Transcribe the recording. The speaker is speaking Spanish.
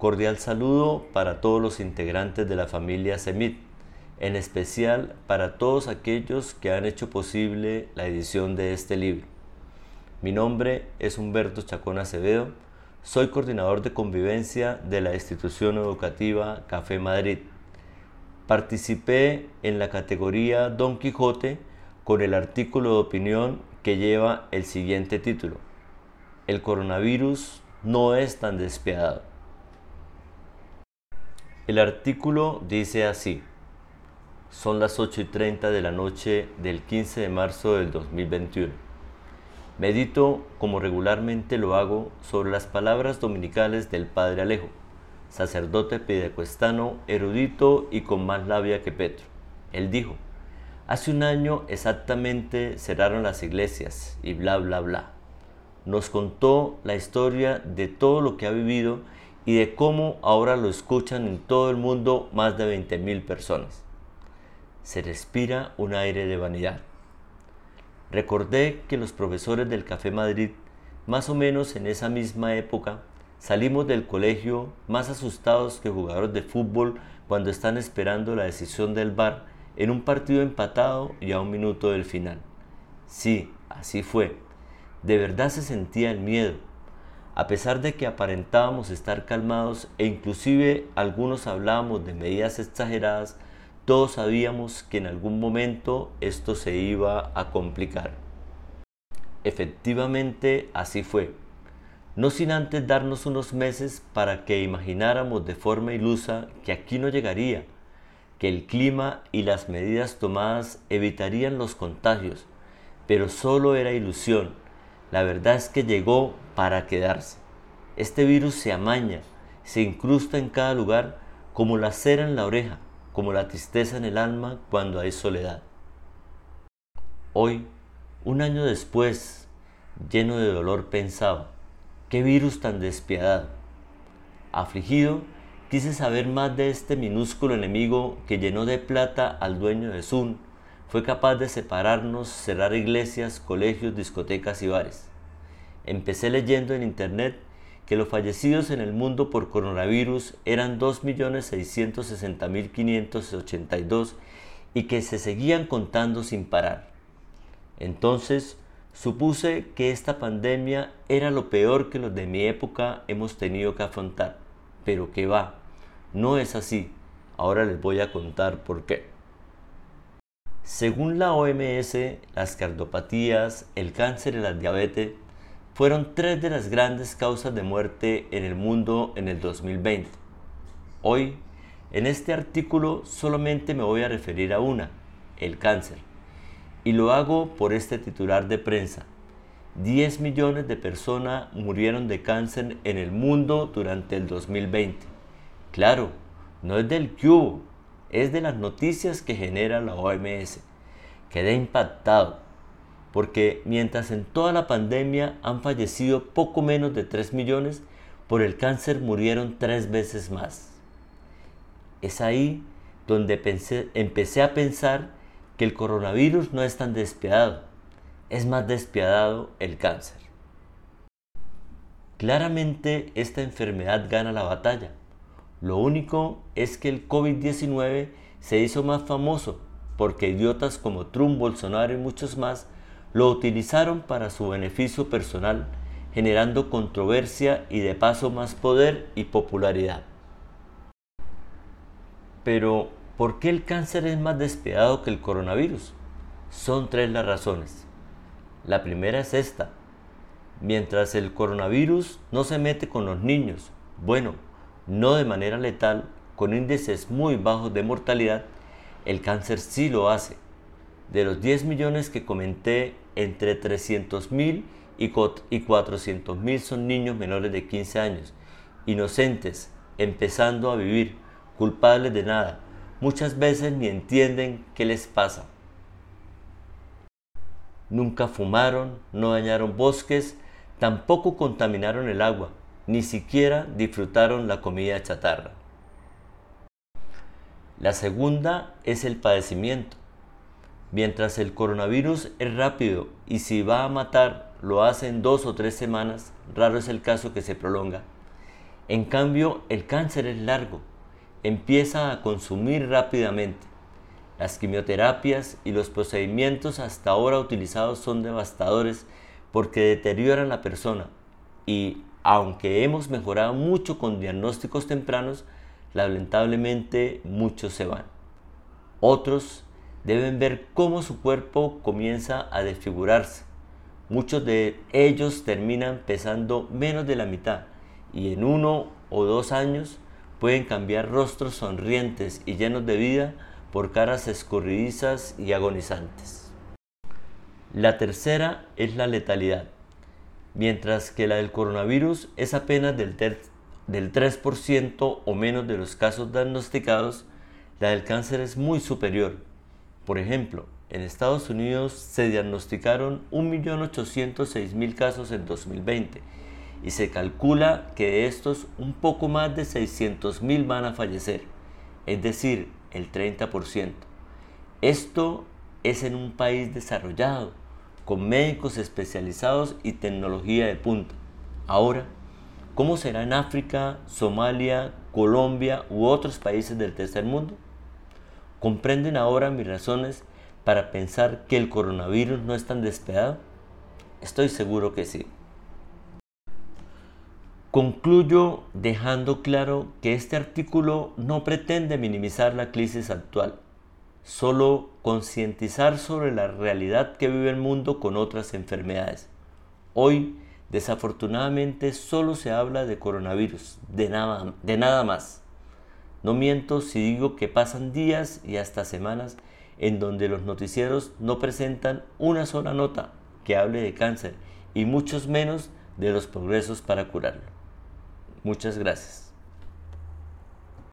Cordial saludo para todos los integrantes de la familia Semit, en especial para todos aquellos que han hecho posible la edición de este libro. Mi nombre es Humberto Chacón Acevedo, soy coordinador de convivencia de la institución educativa Café Madrid. Participé en la categoría Don Quijote con el artículo de opinión que lleva el siguiente título. El coronavirus no es tan despiadado. El artículo dice así. Son las 8 y 30 de la noche del 15 de marzo del 2021. Medito, como regularmente lo hago, sobre las palabras dominicales del Padre Alejo, sacerdote pidecuestano, erudito y con más labia que Petro. Él dijo, hace un año exactamente cerraron las iglesias y bla, bla, bla. Nos contó la historia de todo lo que ha vivido y de cómo ahora lo escuchan en todo el mundo más de 20.000 personas. Se respira un aire de vanidad. Recordé que los profesores del Café Madrid, más o menos en esa misma época, salimos del colegio más asustados que jugadores de fútbol cuando están esperando la decisión del bar en un partido empatado y a un minuto del final. Sí, así fue. De verdad se sentía el miedo, a pesar de que aparentábamos estar calmados e inclusive algunos hablábamos de medidas exageradas, todos sabíamos que en algún momento esto se iba a complicar. Efectivamente, así fue. No sin antes darnos unos meses para que imagináramos de forma ilusa que aquí no llegaría, que el clima y las medidas tomadas evitarían los contagios, pero solo era ilusión. La verdad es que llegó para quedarse. Este virus se amaña, se incrusta en cada lugar como la cera en la oreja, como la tristeza en el alma cuando hay soledad. Hoy, un año después, lleno de dolor, pensaba, qué virus tan despiadado. Afligido, quise saber más de este minúsculo enemigo que llenó de plata al dueño de Sun, fue capaz de separarnos, cerrar iglesias, colegios, discotecas y bares. Empecé leyendo en internet que los fallecidos en el mundo por coronavirus eran 2.660.582 y que se seguían contando sin parar. Entonces, supuse que esta pandemia era lo peor que los de mi época hemos tenido que afrontar. Pero que va, no es así. Ahora les voy a contar por qué. Según la OMS, las cardiopatías, el cáncer y la diabetes fueron tres de las grandes causas de muerte en el mundo en el 2020. Hoy, en este artículo solamente me voy a referir a una, el cáncer. Y lo hago por este titular de prensa. 10 millones de personas murieron de cáncer en el mundo durante el 2020. Claro, no es del cubo, es de las noticias que genera la OMS. Quedé impactado porque mientras en toda la pandemia han fallecido poco menos de 3 millones, por el cáncer murieron tres veces más. Es ahí donde empecé a pensar que el coronavirus no es tan despiadado, es más despiadado el cáncer. Claramente esta enfermedad gana la batalla. Lo único es que el COVID-19 se hizo más famoso porque idiotas como Trump, Bolsonaro y muchos más lo utilizaron para su beneficio personal, generando controversia y de paso más poder y popularidad. Pero, ¿por qué el cáncer es más despiadado que el coronavirus? Son tres las razones. La primera es esta. Mientras el coronavirus no se mete con los niños, bueno, no de manera letal, con índices muy bajos de mortalidad, el cáncer sí lo hace. De los 10 millones que comenté entre 300.000 y 400.000 son niños menores de 15 años, inocentes, empezando a vivir, culpables de nada. Muchas veces ni entienden qué les pasa. Nunca fumaron, no dañaron bosques, tampoco contaminaron el agua, ni siquiera disfrutaron la comida chatarra. La segunda es el padecimiento. Mientras el coronavirus es rápido y si va a matar lo hace en dos o tres semanas, raro es el caso que se prolonga. En cambio, el cáncer es largo, empieza a consumir rápidamente. Las quimioterapias y los procedimientos hasta ahora utilizados son devastadores porque deterioran la persona y aunque hemos mejorado mucho con diagnósticos tempranos, lamentablemente muchos se van. Otros deben ver cómo su cuerpo comienza a desfigurarse. Muchos de ellos terminan pesando menos de la mitad y en uno o dos años pueden cambiar rostros sonrientes y llenos de vida por caras escurridizas y agonizantes. La tercera es la letalidad. Mientras que la del coronavirus es apenas del, del 3% o menos de los casos diagnosticados, la del cáncer es muy superior. Por ejemplo, en Estados Unidos se diagnosticaron 1.806.000 casos en 2020 y se calcula que de estos un poco más de 600.000 van a fallecer, es decir, el 30%. Esto es en un país desarrollado, con médicos especializados y tecnología de punta. Ahora, ¿cómo será en África, Somalia, Colombia u otros países del tercer mundo? ¿Comprenden ahora mis razones para pensar que el coronavirus no es tan despedado? Estoy seguro que sí. Concluyo dejando claro que este artículo no pretende minimizar la crisis actual, solo concientizar sobre la realidad que vive el mundo con otras enfermedades. Hoy, desafortunadamente, solo se habla de coronavirus, de nada, de nada más. No miento si digo que pasan días y hasta semanas en donde los noticieros no presentan una sola nota que hable de cáncer y muchos menos de los progresos para curarlo. Muchas gracias.